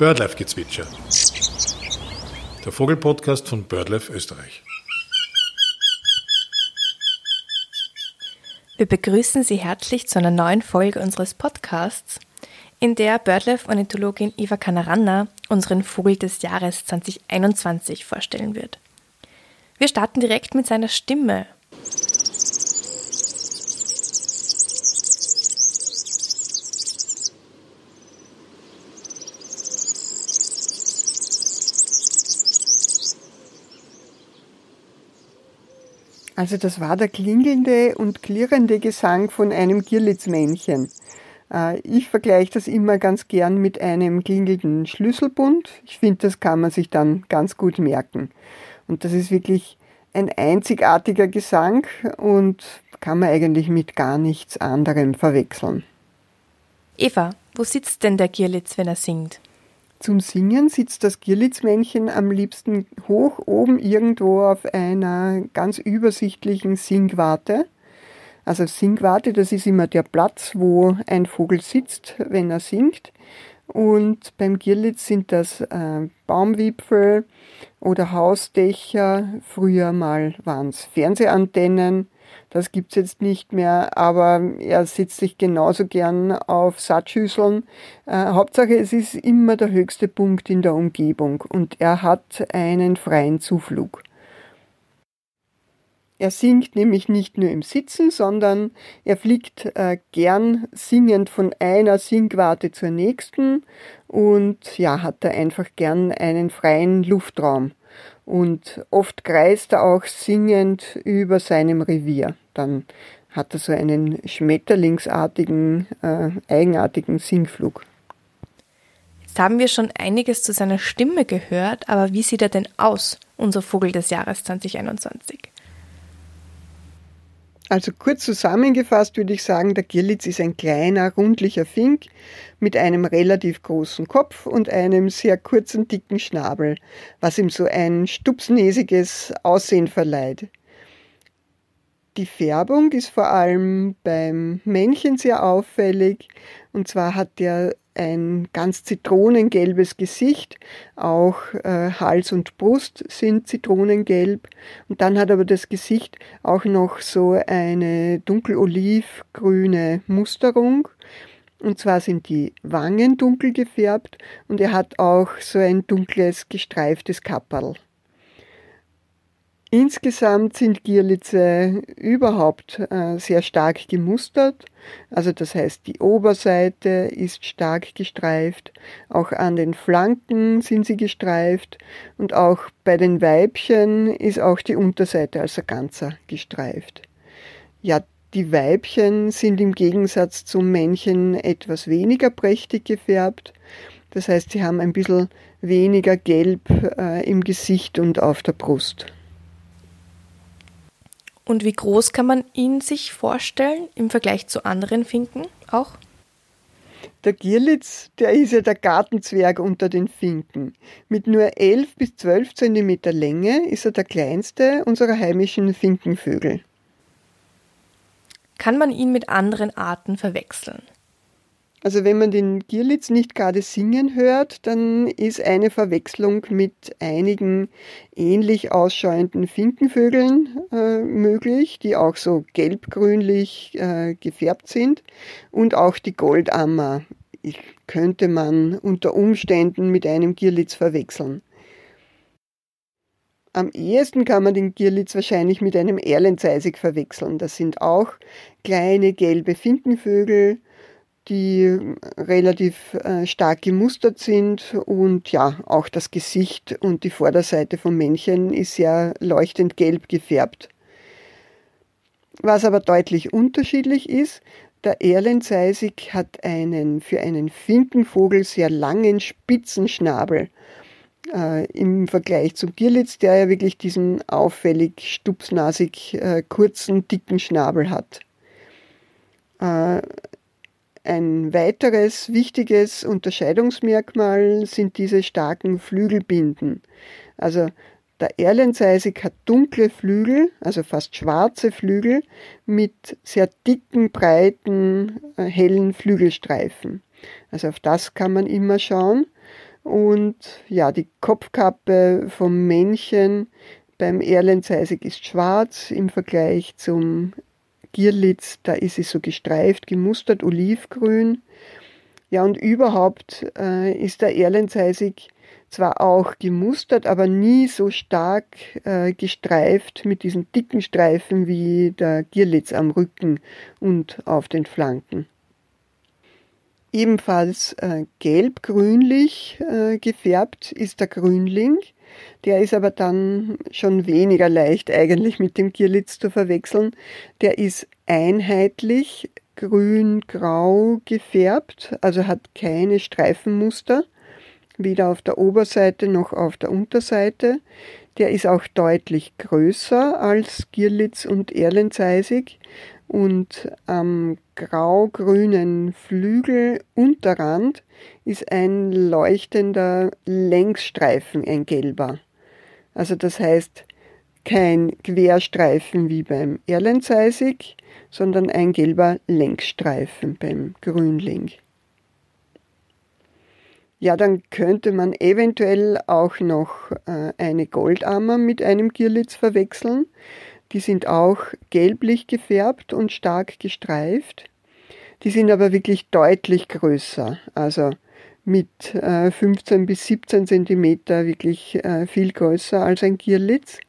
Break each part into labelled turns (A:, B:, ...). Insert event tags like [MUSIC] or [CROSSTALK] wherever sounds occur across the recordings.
A: Birdlife-Gezwitscher. Der Vogelpodcast von BirdLife Österreich.
B: Wir begrüßen Sie herzlich zu einer neuen Folge unseres Podcasts, in der BirdLife-Ornithologin Eva Canaranna unseren Vogel des Jahres 2021 vorstellen wird. Wir starten direkt mit seiner Stimme.
C: Also das war der klingelnde und klirrende Gesang von einem Girlitzmännchen. Äh, ich vergleiche das immer ganz gern mit einem klingelnden Schlüsselbund. Ich finde, das kann man sich dann ganz gut merken. Und das ist wirklich ein einzigartiger Gesang und kann man eigentlich mit gar nichts anderem verwechseln.
B: Eva, wo sitzt denn der Girlitz, wenn er singt?
C: Zum Singen sitzt das Girlitzmännchen am liebsten hoch oben irgendwo auf einer ganz übersichtlichen Singwarte. Also Singwarte, das ist immer der Platz, wo ein Vogel sitzt, wenn er singt. Und beim Girlitz sind das äh, Baumwipfel oder Hausdächer. Früher mal waren es Fernsehantennen das gibt's jetzt nicht mehr, aber er sitzt sich genauso gern auf Sattschüsseln. Äh, Hauptsache, es ist immer der höchste Punkt in der Umgebung und er hat einen freien Zuflug. Er singt nämlich nicht nur im Sitzen, sondern er fliegt äh, gern singend von einer Singwarte zur nächsten und ja, hat da einfach gern einen freien Luftraum. Und oft kreist er auch singend über seinem Revier. Dann hat er so einen schmetterlingsartigen, äh, eigenartigen Singflug.
B: Jetzt haben wir schon einiges zu seiner Stimme gehört, aber wie sieht er denn aus, unser Vogel des Jahres 2021?
C: Also kurz zusammengefasst würde ich sagen, der Girlitz ist ein kleiner, rundlicher Fink mit einem relativ großen Kopf und einem sehr kurzen, dicken Schnabel, was ihm so ein stupsnäsiges Aussehen verleiht. Die Färbung ist vor allem beim Männchen sehr auffällig. Und zwar hat er ein ganz zitronengelbes Gesicht, auch äh, Hals und Brust sind zitronengelb. Und dann hat aber das Gesicht auch noch so eine dunkel-olivgrüne Musterung. Und zwar sind die Wangen dunkel gefärbt und er hat auch so ein dunkles gestreiftes Kapperl. Insgesamt sind Gierlitze überhaupt äh, sehr stark gemustert. Also das heißt, die Oberseite ist stark gestreift, auch an den Flanken sind sie gestreift und auch bei den Weibchen ist auch die Unterseite als Ganzer gestreift. Ja, die Weibchen sind im Gegensatz zum Männchen etwas weniger prächtig gefärbt. Das heißt, sie haben ein bisschen weniger Gelb äh, im Gesicht und auf der Brust.
B: Und wie groß kann man ihn sich vorstellen im Vergleich zu anderen Finken auch?
C: Der Gierlitz, der ist ja der Gartenzwerg unter den Finken. Mit nur 11 bis 12 Zentimeter Länge ist er der kleinste unserer heimischen Finkenvögel.
B: Kann man ihn mit anderen Arten verwechseln?
C: Also wenn man den Gierlitz nicht gerade singen hört, dann ist eine Verwechslung mit einigen ähnlich ausschauenden Finkenvögeln äh, möglich, die auch so gelbgrünlich äh, gefärbt sind und auch die Goldammer könnte man unter Umständen mit einem Gierlitz verwechseln. Am ehesten kann man den Gierlitz wahrscheinlich mit einem Erlenzeisig verwechseln. Das sind auch kleine gelbe Finkenvögel, die relativ äh, stark gemustert sind und ja, auch das Gesicht und die Vorderseite vom Männchen ist sehr leuchtend gelb gefärbt. Was aber deutlich unterschiedlich ist, der Erlenzeisig hat einen für einen Finkenvogel sehr langen spitzen Schnabel äh, im Vergleich zum Gierlitz, der ja wirklich diesen auffällig stupsnasig äh, kurzen, dicken Schnabel hat. Ein weiteres wichtiges Unterscheidungsmerkmal sind diese starken Flügelbinden. Also der Erlenseisig hat dunkle Flügel, also fast schwarze Flügel, mit sehr dicken, breiten, äh, hellen Flügelstreifen. Also auf das kann man immer schauen. Und ja, die Kopfkappe vom Männchen beim Erlenzeisig ist schwarz im Vergleich zum Gierlitz, da ist sie so gestreift, gemustert, olivgrün. Ja, und überhaupt äh, ist der Erlenzeisig zwar auch gemustert, aber nie so stark äh, gestreift mit diesen dicken Streifen wie der Gierlitz am Rücken und auf den Flanken. Ebenfalls äh, gelb-grünlich äh, gefärbt ist der Grünling. Der ist aber dann schon weniger leicht eigentlich mit dem Gierlitz zu verwechseln. Der ist einheitlich grün-grau gefärbt, also hat keine Streifenmuster, weder auf der Oberseite noch auf der Unterseite. Der ist auch deutlich größer als Gierlitz und Erlenzeisig und am grau-grünen Flügelunterrand ist ein leuchtender Längsstreifen, ein gelber. Also das heißt kein Querstreifen wie beim Erlenzeisig, sondern ein gelber Längsstreifen beim Grünling. Ja, dann könnte man eventuell auch noch äh, eine Goldammer mit einem Gierlitz verwechseln. Die sind auch gelblich gefärbt und stark gestreift. Die sind aber wirklich deutlich größer, also mit äh, 15 bis 17 Zentimeter wirklich äh, viel größer als ein Gierlitz.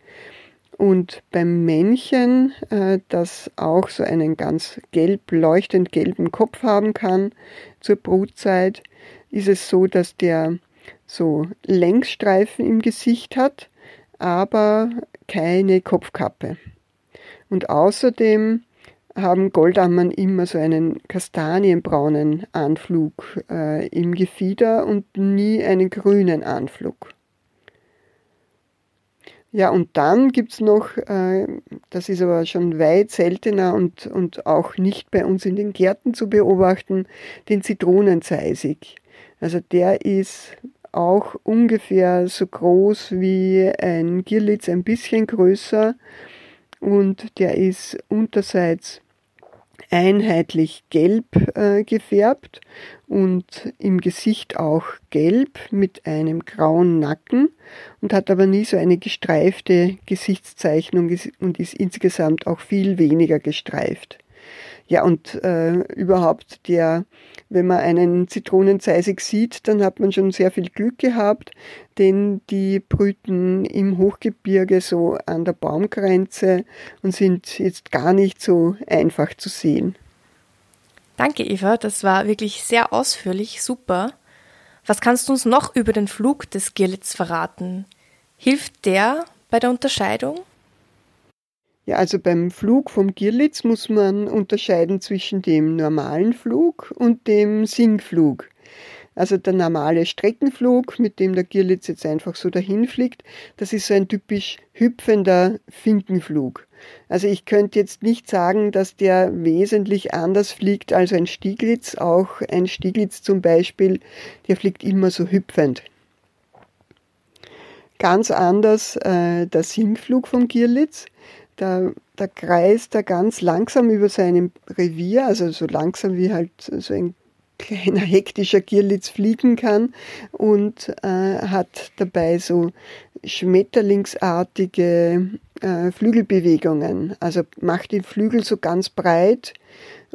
C: Und beim Männchen, äh, das auch so einen ganz gelb, leuchtend gelben Kopf haben kann zur Brutzeit, ist es so, dass der so Längsstreifen im Gesicht hat, aber keine Kopfkappe. Und außerdem haben Goldammern immer so einen kastanienbraunen Anflug äh, im Gefieder und nie einen grünen Anflug. Ja, und dann gibt es noch, äh, das ist aber schon weit seltener und, und auch nicht bei uns in den Gärten zu beobachten, den Zitronenzeisig. Also der ist auch ungefähr so groß wie ein Girlitz, ein bisschen größer und der ist unterseits einheitlich gelb äh, gefärbt und im Gesicht auch gelb mit einem grauen Nacken und hat aber nie so eine gestreifte Gesichtszeichnung und ist insgesamt auch viel weniger gestreift. Ja, und äh, überhaupt der, wenn man einen Zitronenzeisig sieht, dann hat man schon sehr viel Glück gehabt, denn die brüten im Hochgebirge so an der Baumgrenze und sind jetzt gar nicht so einfach zu sehen.
B: Danke, Eva, das war wirklich sehr ausführlich, super. Was kannst du uns noch über den Flug des Girlitz verraten? Hilft der bei der Unterscheidung?
C: Ja, also beim Flug vom Girlitz muss man unterscheiden zwischen dem normalen Flug und dem Sinkflug. Also der normale Streckenflug, mit dem der Girlitz jetzt einfach so dahin fliegt, das ist so ein typisch hüpfender Finkenflug. Also ich könnte jetzt nicht sagen, dass der wesentlich anders fliegt als ein Stieglitz. Auch ein Stieglitz zum Beispiel, der fliegt immer so hüpfend. Ganz anders äh, der Sinkflug vom Girlitz. Da, da kreist er ganz langsam über seinem Revier, also so langsam wie halt so ein kleiner [LAUGHS] hektischer Girlitz fliegen kann und äh, hat dabei so schmetterlingsartige äh, Flügelbewegungen. Also macht die Flügel so ganz breit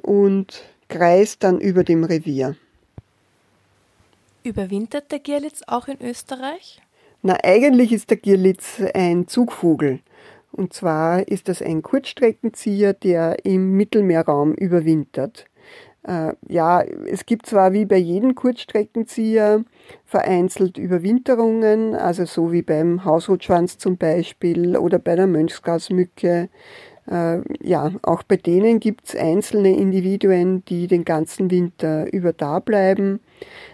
C: und kreist dann über dem Revier.
B: Überwintert der Girlitz auch in Österreich?
C: Na, eigentlich ist der Girlitz ein Zugvogel. Und zwar ist das ein Kurzstreckenzieher, der im Mittelmeerraum überwintert. Äh, ja, es gibt zwar wie bei jedem Kurzstreckenzieher vereinzelt Überwinterungen, also so wie beim Hausrotschwanz zum Beispiel oder bei der Mönchsgrasmücke. Äh, ja, auch bei denen gibt es einzelne Individuen, die den ganzen Winter über da bleiben.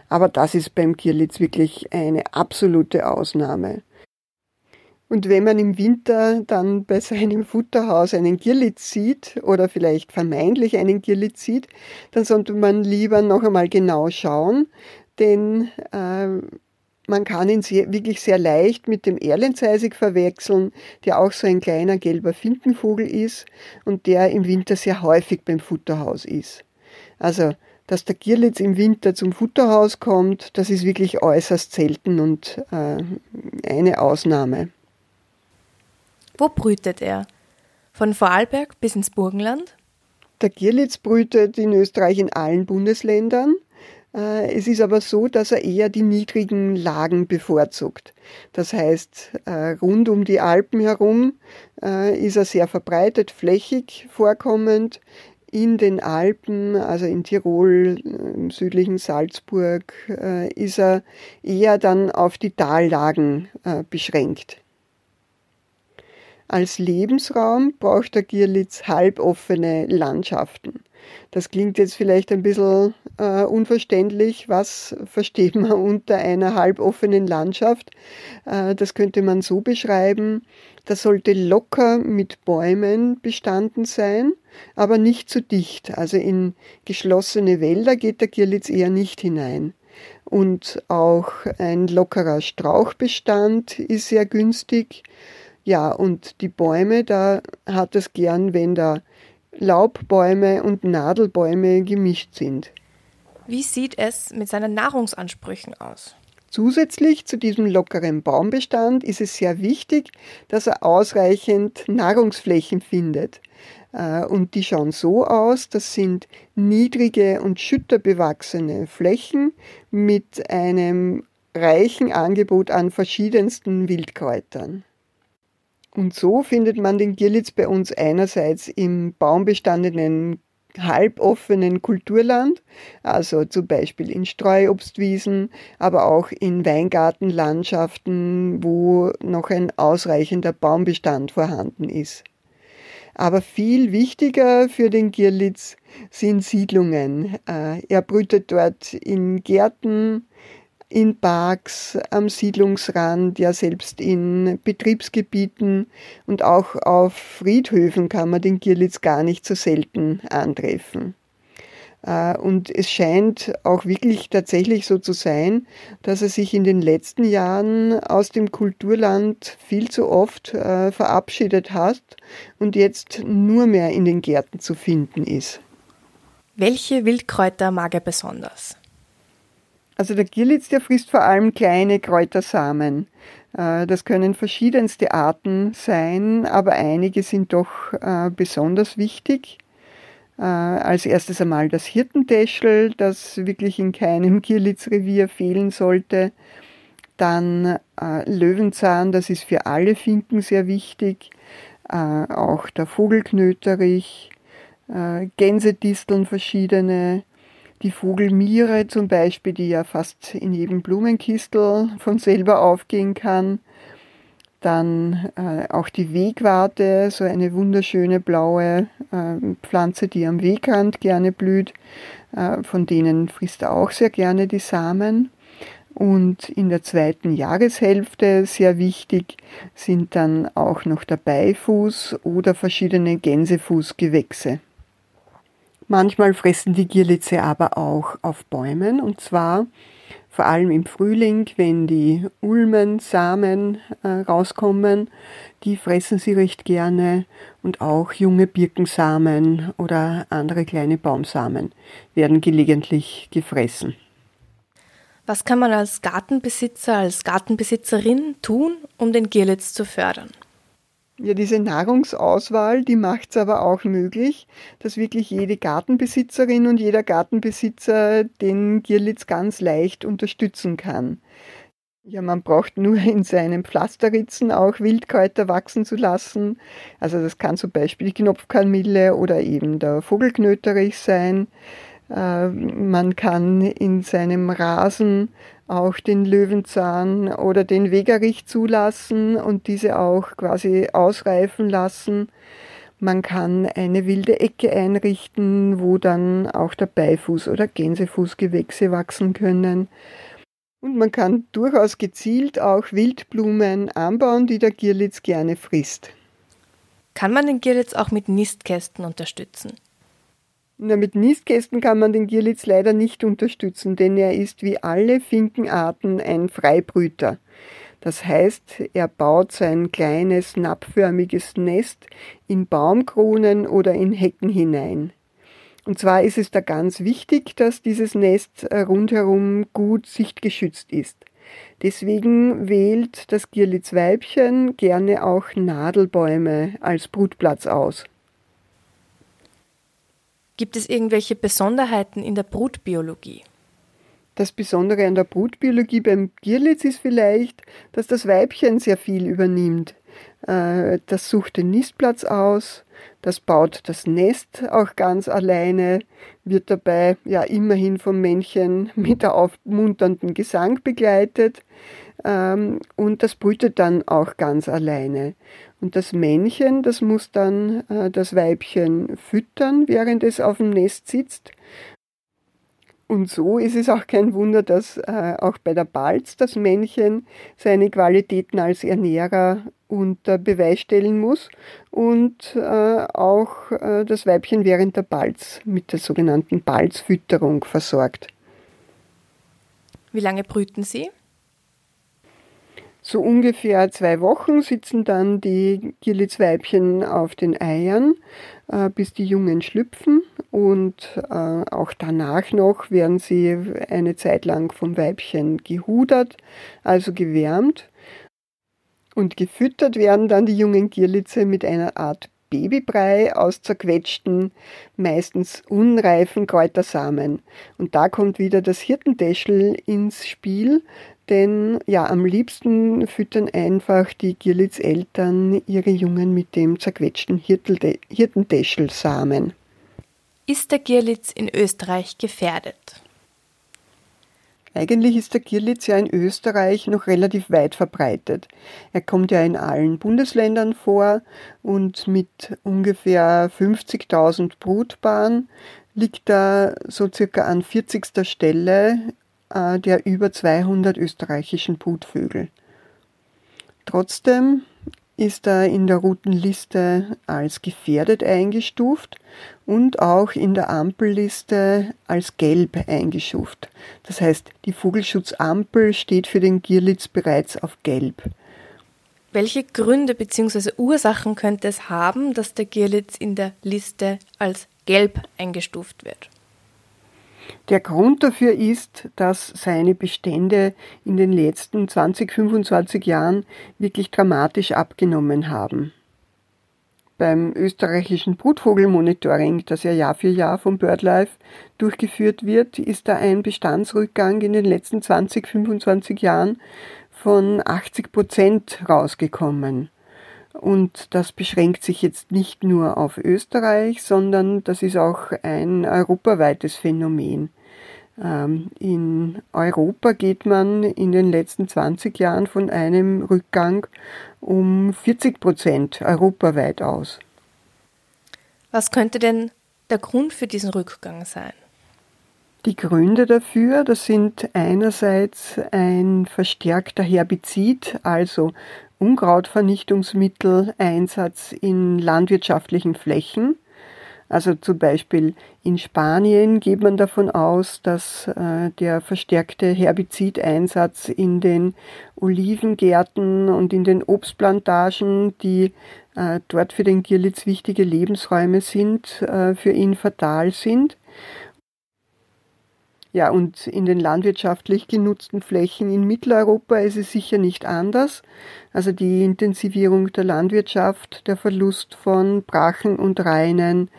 C: Aber das ist beim Kirlitz wirklich eine absolute Ausnahme. Und wenn man im Winter dann bei seinem Futterhaus einen Girlitz sieht oder vielleicht vermeintlich einen Girlitz sieht, dann sollte man lieber noch einmal genau schauen, denn äh, man kann ihn sehr, wirklich sehr leicht mit dem Erlenzeisig verwechseln, der auch so ein kleiner gelber Finkenvogel ist und der im Winter sehr häufig beim Futterhaus ist. Also Dass der Gierlitz im Winter zum Futterhaus kommt, das ist wirklich äußerst selten und äh, eine Ausnahme.
B: Wo brütet er? Von Vorarlberg bis ins Burgenland?
C: Der Gierlitz brütet in Österreich in allen Bundesländern. Äh, es ist aber so, dass er eher die niedrigen Lagen bevorzugt. Das heißt, äh, rund um die Alpen herum äh, ist er sehr verbreitet, flächig vorkommend. In den Alpen, also in Tirol, im südlichen Salzburg, ist er eher dann auf die Tallagen beschränkt. Als Lebensraum braucht der Gierlitz halboffene Landschaften. Das klingt jetzt vielleicht ein bisschen äh, unverständlich. Was versteht man [LAUGHS] unter einer halboffenen Landschaft? Äh, das könnte man so beschreiben. Das sollte locker mit Bäumen bestanden sein, aber nicht zu dicht. Also in geschlossene Wälder geht der Gierlitz eher nicht hinein. Und auch ein lockerer Strauchbestand ist sehr günstig. Ja, und die Bäume, da hat es gern, wenn da Laubbäume und Nadelbäume gemischt sind.
B: Wie sieht es mit seinen Nahrungsansprüchen aus?
C: Zusätzlich zu diesem lockeren Baumbestand ist es sehr wichtig, dass er ausreichend Nahrungsflächen findet. Äh, und die schauen so aus, das sind niedrige und schütterbewachsene Flächen mit einem reichen Angebot an verschiedensten Wildkräutern. Und so findet man den Gierlitz bei uns einerseits im baumbestandenen halboffenen Kulturland, also zum Beispiel in Streuobstwiesen, aber auch in Weingartenlandschaften, wo noch ein ausreichender Baumbestand vorhanden ist. Aber viel wichtiger für den Gierlitz sind Siedlungen. Äh, er brütet dort in Gärten, in Parks, am Siedlungsrand, ja selbst in Betriebsgebieten und auch auf Friedhöfen kann man den Gierlitz gar nicht so selten antreffen. Äh, und es scheint auch wirklich tatsächlich so zu sein, dass er sich in den letzten Jahren aus dem Kulturland viel zu oft äh, verabschiedet hat und jetzt nur mehr in den Gärten zu finden ist.
B: Welche Wildkräuter mag er besonders?
C: Also der Gierlitz, der frisst vor allem kleine Kräutersamen. Äh, das können verschiedenste Arten sein, aber einige sind doch äh, besonders wichtig. Äh, als erstes einmal das Hirtentäschel, das wirklich in keinem Gierlitzrevier fehlen sollte. Dann Löwenzahn, das ist für alle Finken sehr wichtig. Auch der Vogelknöterich, Gänsedisteln verschiedene, die Vogelmiere zum Beispiel, die ja fast in jedem Blumenkistel von selber aufgehen kann. Dann äh, auch die Wegwarte, so eine wunderschöne blaue äh, Pflanze, die am Wegrand gerne blüht. Äh, von denen frisst er auch sehr gerne die Samen. Und in der zweiten Jahreshälfte sehr wichtig sind dann auch noch der Beifuß oder verschiedene Gänsefußgewächse. Manchmal fressen die Gierlitze aber auch auf Bäumen und zwar vor allem im Frühling, wenn die Ulmen, Samen äh, rauskommen, die fressen sie recht gerne und auch junge Birkensamen oder andere kleine Baumsamen werden gelegentlich gefressen.
B: Was kann man als Gartenbesitzer, als Gartenbesitzerin tun, um den Gierlitz zu fördern?
C: Ja, diese Nahrungsauswahl, die macht es aber auch möglich, dass wirklich jede Gartenbesitzerin und jeder Gartenbesitzer den Gierlitz ganz leicht unterstützen kann. Ja, man braucht nur in seinen Pflasterritzen auch Wildkräuter wachsen zu lassen. Also das kann zum Beispiel die Knopfkanmille oder eben der Vogelknöterich sein. Äh, man kann in seinem Rasen auch den Löwenzahn oder den Wegerich zulassen und diese auch quasi ausreifen lassen. Man kann eine wilde Ecke einrichten, wo dann auch der Beifuß- oder Gänsefußgewächse wachsen können. Und man kann durchaus gezielt auch Wildblumen anbauen, die der Gierlitz gerne frisst.
B: Kann man den Gierlitz auch mit Nistkästen unterstützen?
C: Na, mit Nistkästen kann man den Gierlitz leider nicht unterstützen, denn er ist wie alle Finkenarten ein Freibrüter. Das heißt, er baut sein kleines nappförmiges Nest in Baumkronen oder in Hecken hinein. Und zwar ist es da ganz wichtig, dass dieses Nest äh, rundherum gut sichtgeschützt ist. Deswegen wählt das Gierlitzweibchen gerne auch Nadelbäume als Brutplatz aus.
B: Gibt es irgendwelche Besonderheiten in der Brutbiologie?
C: Das Besondere an der Brutbiologie beim Gierlitz ist vielleicht, dass das Weibchen sehr viel übernimmt. Äh, das sucht den Nistplatz aus, das baut das Nest auch ganz alleine, wird dabei ja immerhin vom Männchen mit der aufmunternden Gesang begleitet und das brütet dann auch ganz alleine. Und das Männchen, das muss dann äh, das Weibchen füttern, während es auf dem Nest sitzt. Und so ist es auch kein Wunder, dass äh, auch bei der Balz das Männchen seine Qualitäten als Ernährer unter Beweis stellen muss und äh, auch das Weibchen während der Balz mit der sogenannten Balzfütterung versorgt.
B: Wie lange brüten Sie?
C: So ungefähr zwei Wochen sitzen dann die Gierlitzweibchen auf den Eiern, äh, bis die Jungen schlüpfen und äh, auch danach noch werden sie eine Zeit lang vom Weibchen gehudert, also gewärmt und gefüttert werden dann die jungen Gierlitze mit einer Art Babybrei aus zerquetschten, meistens unreifen Kräutersamen. Und da kommt wieder das Hirtentäschel ins Spiel, denn ja, am liebsten füttern einfach die Gierlitz-Eltern ihre Jungen mit dem zerquetschten Hirtentäschelsamen.
B: Ist der Gierlitz in Österreich gefährdet?
C: Eigentlich ist der Girlitz ja in Österreich noch relativ weit verbreitet. Er kommt ja in allen Bundesländern vor und mit ungefähr 50.000 Brutpaaren liegt er so circa an 40. Stelle äh, der über 200 österreichischen Brutvögel. Trotzdem ist er in der Routenliste als gefährdet eingestuft und auch in der Ampelliste als gelb eingestuft. Das heißt, die Vogelschutzampel steht für den Gierlitz bereits auf gelb.
B: Welche Gründe bzw. Ursachen könnte es haben, dass der Gierlitz in der Liste als gelb eingestuft wird?
C: Der Grund dafür ist, dass seine Bestände in den letzten 20, 25 Jahren wirklich dramatisch abgenommen haben. Beim österreichischen Brutvogelmonitoring, das ja Jahr für Jahr vom BirdLife durchgeführt wird, ist da ein Bestandsrückgang in den letzten 20, 25 Jahren von 80 Prozent rausgekommen. Und das beschränkt sich jetzt nicht nur auf Österreich, sondern das ist auch ein europaweites Phänomen. Ähm, in Europa geht man in den letzten 20 Jahren von einem Rückgang um 40 Prozent europaweit aus.
B: Was könnte denn der Grund für diesen Rückgang sein?
C: Die Gründe dafür, das sind einerseits ein verstärkter Herbizid, also Unkrautvernichtungsmitteleinsatz in landwirtschaftlichen Flächen. Also zum Beispiel in Spanien geht man davon aus, dass äh, der verstärkte Herbizideinsatz in den Olivengärten und in den Obstplantagen, die äh, dort für den Gierlitz wichtige Lebensräume sind, äh, für ihn fatal sind. Ja, und in den landwirtschaftlich genutzten Flächen in Mitteleuropa ist es sicher nicht anders. Also die Intensivierung der Landwirtschaft, der Verlust von Brachen und Reinen,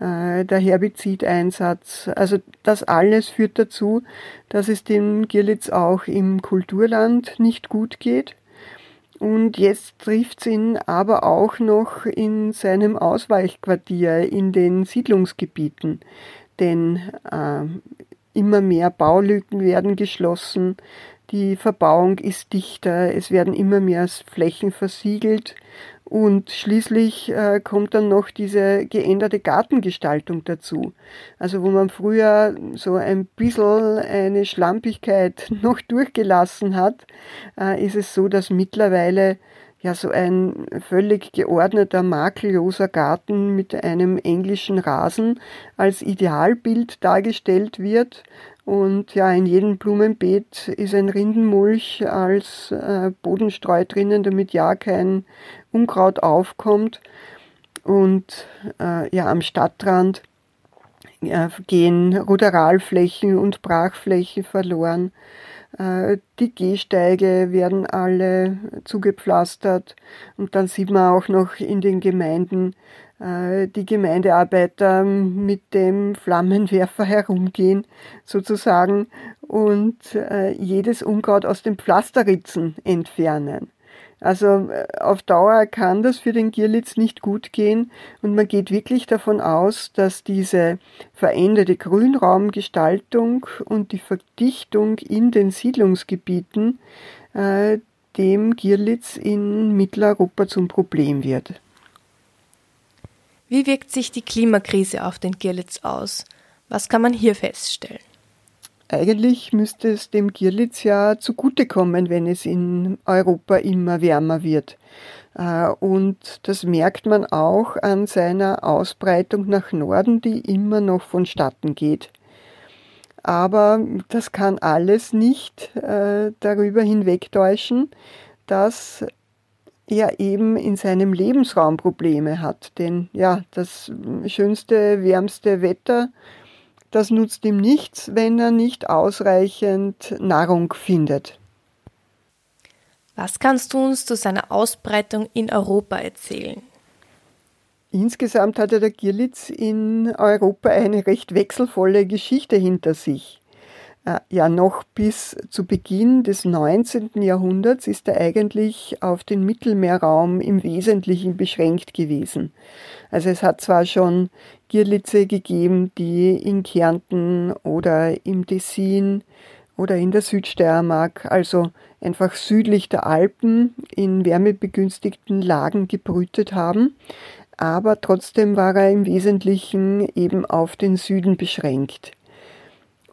C: äh, der Herbizideinsatz, also das alles führt dazu, dass es dem Girlitz auch im Kulturland nicht gut geht. Und jetzt trifft es ihn aber auch noch in seinem Ausweichquartier in den Siedlungsgebieten. Denn äh, Immer mehr Baulücken werden geschlossen, die Verbauung ist dichter, es werden immer mehr Flächen versiegelt und schließlich äh, kommt dann noch diese geänderte Gartengestaltung dazu. Also wo man früher so ein bisschen eine Schlampigkeit [LAUGHS] noch durchgelassen hat, äh, ist es so, dass mittlerweile ja so ein völlig geordneter, makelloser Garten mit einem englischen Rasen als Idealbild dargestellt wird. Und ja, in jedem Blumenbeet ist ein Rindenmulch als äh, Bodenstreu drinnen, damit ja kein Unkraut aufkommt. Und äh, ja, am Stadtrand äh, gehen Ruderalflächen und Brachflächen verloren. Äh, die Gehsteige werden alle zugepflastert und dann sieht man auch noch in den Gemeinden äh, die Gemeindearbeiter mit dem Flammenwerfer [LAUGHS] herumgehen sozusagen und jedes Unkraut aus den Pflasterritzen entfernen. Also äh, auf Dauer kann das für den Gierlitz nicht gut gehen und man geht wirklich davon aus, dass diese veränderte Grünraumgestaltung und die Verdichtung in den Siedlungsgebieten äh, dem Gierlitz in Mitteleuropa zum Problem wird.
B: Wie wirkt sich die Klimakrise auf den Gierlitz aus? Was kann man hier feststellen?
C: Eigentlich müsste es dem Gierlitz ja zugutekommen, wenn es in Europa immer wärmer wird. Äh, und das merkt man auch an seiner Ausbreitung nach Norden, die immer noch vonstatten geht. Aber das kann alles nicht äh, darüber hinwegtäuschen, dass er eben in seinem Lebensraum Probleme hat. Denn ja, das schönste, wärmste Wetter das nutzt ihm nichts, wenn er nicht ausreichend Nahrung findet.
B: Was kannst du uns zu seiner Ausbreitung in Europa erzählen?
C: Insgesamt hatte der Gierlitz in Europa eine recht wechselvolle Geschichte hinter sich. Äh, ja, noch bis zu Beginn des 19. Jahrhunderts ist er eigentlich auf den Mittelmeerraum im Wesentlichen beschränkt gewesen. Also es hat zwar schon Gierlitze gegeben, die in Kärnten oder im Tessin oder in der Südsteiermark, also einfach südlich der Alpen in wärmebegünstigten Lagen gebrütet haben, aber trotzdem war er im Wesentlichen eben auf den Süden beschränkt.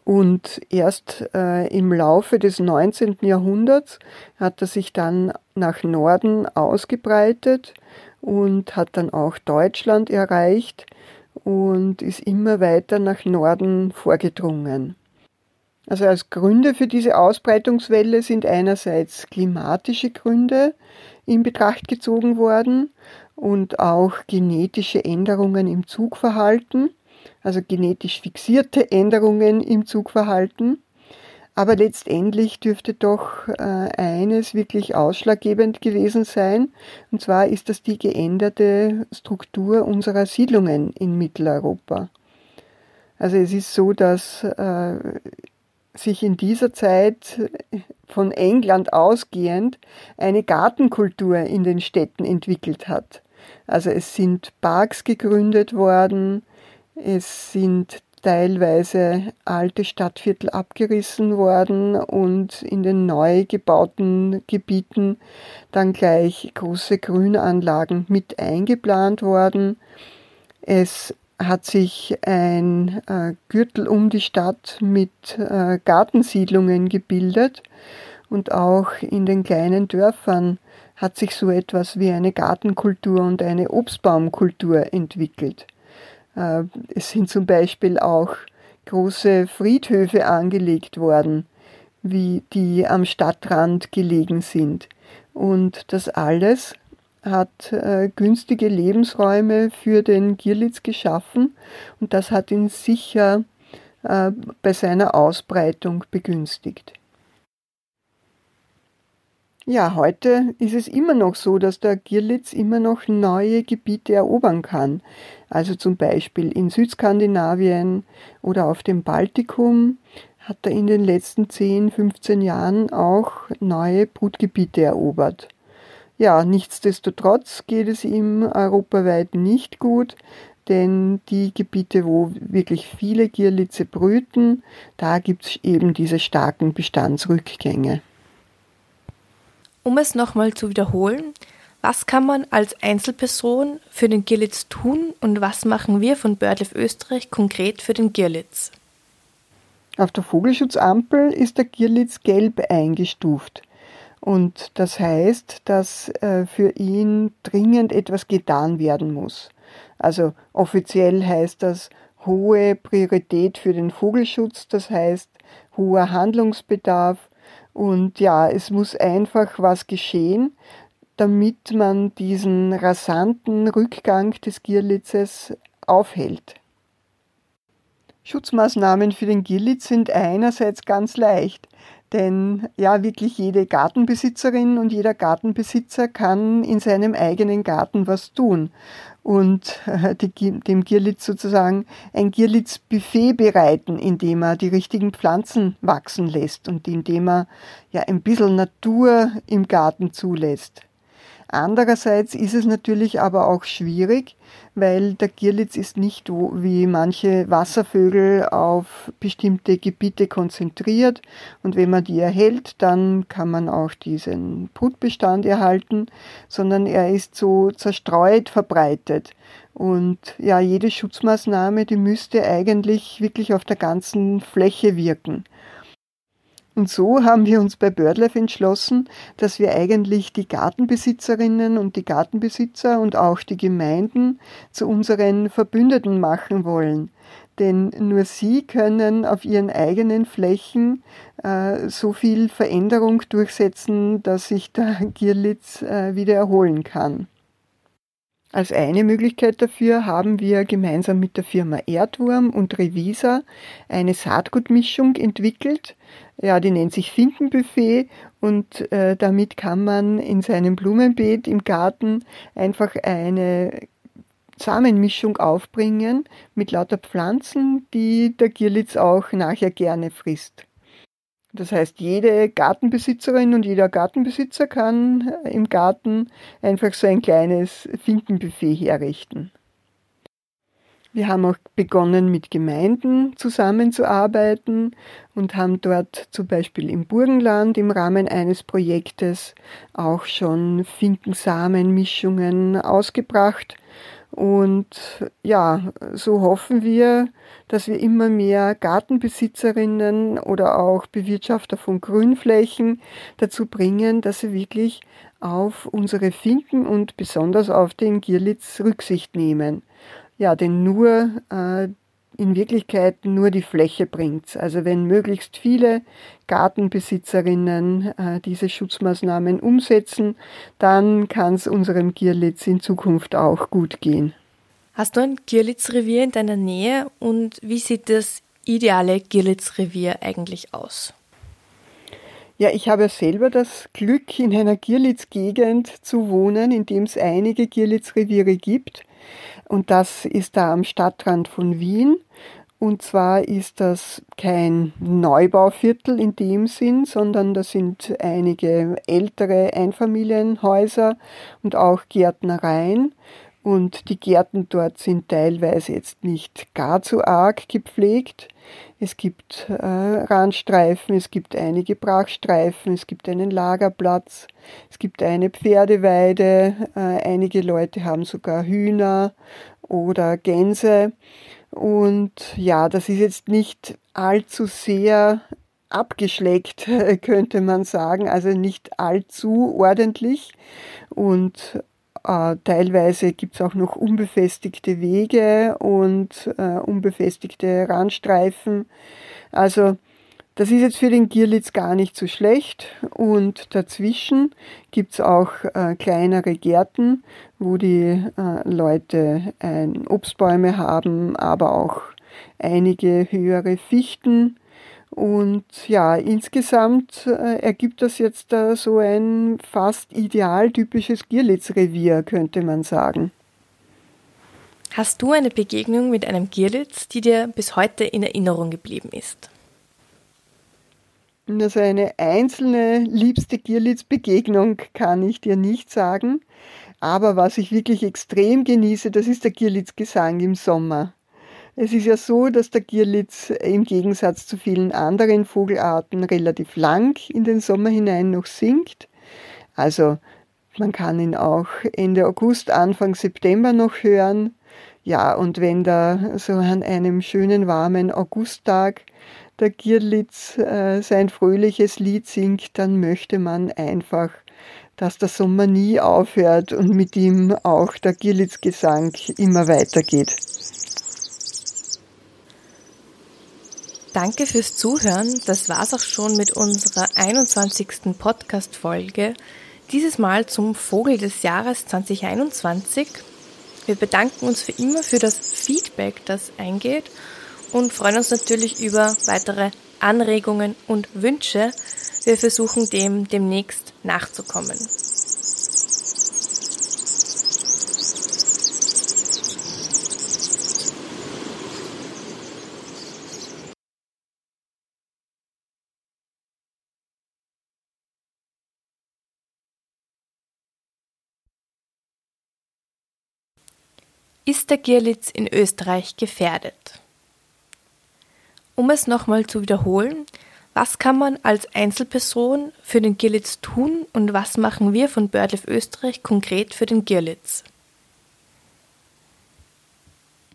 C: Und erst äh, im Laufe des 19. Jahrhunderts hat er sich dann nach Norden ausgebreitet und hat dann auch Deutschland erreicht und ist immer weiter nach Norden vorgedrungen. Also als Gründe für diese Ausbreitungswelle sind einerseits klimatische Gründe in Betracht gezogen worden und auch genetische Änderungen im Zugverhalten also genetisch fixierte Änderungen im Zugverhalten. Aber letztendlich dürfte doch äh, eines wirklich ausschlaggebend gewesen sein, und zwar ist das die geänderte Struktur unserer Siedlungen in Mitteleuropa. Also es ist so, dass äh, sich in dieser Zeit von England ausgehend eine Gartenkultur in den Städten entwickelt hat. Also es sind Parks gegründet worden, es sind teilweise alte Stadtviertel abgerissen worden und in den neu gebauten Gebieten dann gleich große Grünanlagen mit eingeplant worden. Es hat sich ein äh, Gürtel um die Stadt mit äh, Gartensiedlungen gebildet und auch in den kleinen Dörfern hat sich so etwas wie eine Gartenkultur und eine Obstbaumkultur entwickelt. Äh, es sind zum Beispiel auch große Friedhöfe angelegt worden, wie die am Stadtrand gelegen sind. Und das alles hat äh, günstige Lebensräume für den Gierlitz geschaffen und das hat ihn sicher äh, bei seiner Ausbreitung begünstigt. Ja, heute ist es immer noch so, dass der Gierlitz immer noch neue Gebiete erobern kann. Also zum Beispiel in Südskandinavien oder auf dem Baltikum hat er in den letzten 10, 15 Jahren auch neue Brutgebiete erobert. Ja, nichtsdestotrotz geht es ihm europaweit nicht gut, denn die Gebiete, wo wirklich viele Gierlitze brüten, da gibt es eben diese starken Bestandsrückgänge.
B: Um es nochmal zu wiederholen, was kann man als Einzelperson für den Girlitz tun und was machen wir von BirdLife Österreich konkret für den Girlitz?
C: Auf der Vogelschutzampel ist der Girlitz gelb eingestuft. Und das heißt, dass äh, für ihn dringend etwas getan werden muss. Also offiziell heißt das hohe Priorität für den Vogelschutz, das heißt hoher Handlungsbedarf und ja, es muss einfach was geschehen, damit man diesen rasanten Rückgang des Gierlitzes aufhält. Schutzmaßnahmen für den Gierlitz sind einerseits ganz leicht, denn ja, wirklich jede Gartenbesitzerin und jeder Gartenbesitzer kann in seinem eigenen Garten was tun und äh, die, dem Gierlitz sozusagen ein Gierlitz-Buffet bereiten, indem er die richtigen Pflanzen wachsen lässt und indem er ja ein bisschen Natur im Garten zulässt. Andererseits ist es natürlich aber auch schwierig, weil der Gierlitz ist nicht wie manche Wasservögel auf bestimmte Gebiete konzentriert und wenn man die erhält, dann kann man auch diesen Brutbestand erhalten, sondern er ist so zerstreut verbreitet. Und ja, jede Schutzmaßnahme, die müsste eigentlich wirklich auf der ganzen Fläche wirken. Und so haben wir uns bei BirdLife entschlossen, dass wir eigentlich die Gartenbesitzerinnen und die Gartenbesitzer und auch die Gemeinden zu unseren Verbündeten machen wollen. Denn nur sie können auf ihren eigenen Flächen äh, so viel Veränderung durchsetzen, dass sich der [LAUGHS] Gierlitz äh, wieder erholen kann. Als eine Möglichkeit dafür haben wir gemeinsam mit der Firma Erdwurm und Revisa eine Saatgutmischung entwickelt. Ja, die nennt sich Finkenbuffet und äh, damit kann man in seinem Blumenbeet im Garten einfach eine Samenmischung aufbringen mit lauter Pflanzen, die der Gierlitz auch nachher gerne frisst. Das heißt, jede Gartenbesitzerin und jeder Gartenbesitzer kann im Garten einfach so ein kleines Finkenbuffet herrichten. Wir haben auch begonnen, mit Gemeinden zusammenzuarbeiten und haben dort zum Beispiel im Burgenland im Rahmen eines Projektes auch schon Finkensamenmischungen ausgebracht und ja, so hoffen wir, dass wir immer mehr Gartenbesitzerinnen oder auch Bewirtschafter von Grünflächen dazu bringen, dass sie wirklich auf unsere Finken und besonders auf den Gierlitz Rücksicht nehmen. Ja, denn nur äh, in Wirklichkeit nur die Fläche bringt. Also wenn möglichst viele Gartenbesitzerinnen äh, diese Schutzmaßnahmen umsetzen, dann kann es unserem Gierlitz in Zukunft auch gut gehen.
B: Hast du ein Gierlitzrevier in deiner Nähe und wie sieht das ideale Gierlitzrevier eigentlich aus?
C: Ja, ich habe selber das Glück, in einer Gierlitz-Gegend zu wohnen, in dem es einige Gierlitzreviere gibt. Und das ist da am Stadtrand von Wien. Und zwar ist das kein Neubauviertel in dem Sinn, sondern das sind einige ältere Einfamilienhäuser und auch Gärtnereien. Und die Gärten dort sind teilweise jetzt nicht gar zu arg gepflegt. Es gibt äh, Randstreifen, es gibt einige Brachstreifen, es gibt einen Lagerplatz, es gibt eine Pferdeweide, äh, einige Leute haben sogar Hühner oder Gänse. Und ja, das ist jetzt nicht allzu sehr abgeschleckt, [LAUGHS] könnte man sagen, also nicht allzu ordentlich. Und äh, teilweise gibt es auch noch unbefestigte Wege und äh, unbefestigte Randstreifen. Also das ist jetzt für den Gierlitz gar nicht so schlecht. Und dazwischen gibt es auch äh, kleinere Gärten, wo die äh, Leute ein Obstbäume haben, aber auch einige höhere Fichten. Und ja, insgesamt äh, ergibt das jetzt da so ein fast idealtypisches Gierlitzrevier, könnte man sagen.
B: Hast du eine Begegnung mit einem Gierlitz, die dir bis heute in Erinnerung geblieben ist?
C: Also eine einzelne liebste Gierlitz-Begegnung kann ich dir nicht sagen. Aber was ich wirklich extrem genieße, das ist der Gierlitz-Gesang im Sommer. Es ist ja so, dass der Gierlitz im Gegensatz zu vielen anderen Vogelarten relativ lang in den Sommer hinein noch singt. Also man kann ihn auch Ende August, Anfang September noch hören. Ja, und wenn da so an einem schönen warmen Augusttag der Gierlitz äh, sein fröhliches Lied singt, dann möchte man einfach, dass der Sommer nie aufhört und mit ihm auch der Gierlitzgesang immer weitergeht.
B: Danke fürs Zuhören. Das war's auch schon mit unserer 21. Podcast-Folge. Dieses Mal zum Vogel des Jahres 2021. Wir bedanken uns für immer für das Feedback, das eingeht und freuen uns natürlich über weitere Anregungen und Wünsche. Wir versuchen dem demnächst nachzukommen. Ist der Gierlitz in Österreich gefährdet? Um es nochmal zu wiederholen, was kann man als Einzelperson für den Gierlitz tun und was machen wir von BirdLife Österreich konkret für den Gierlitz?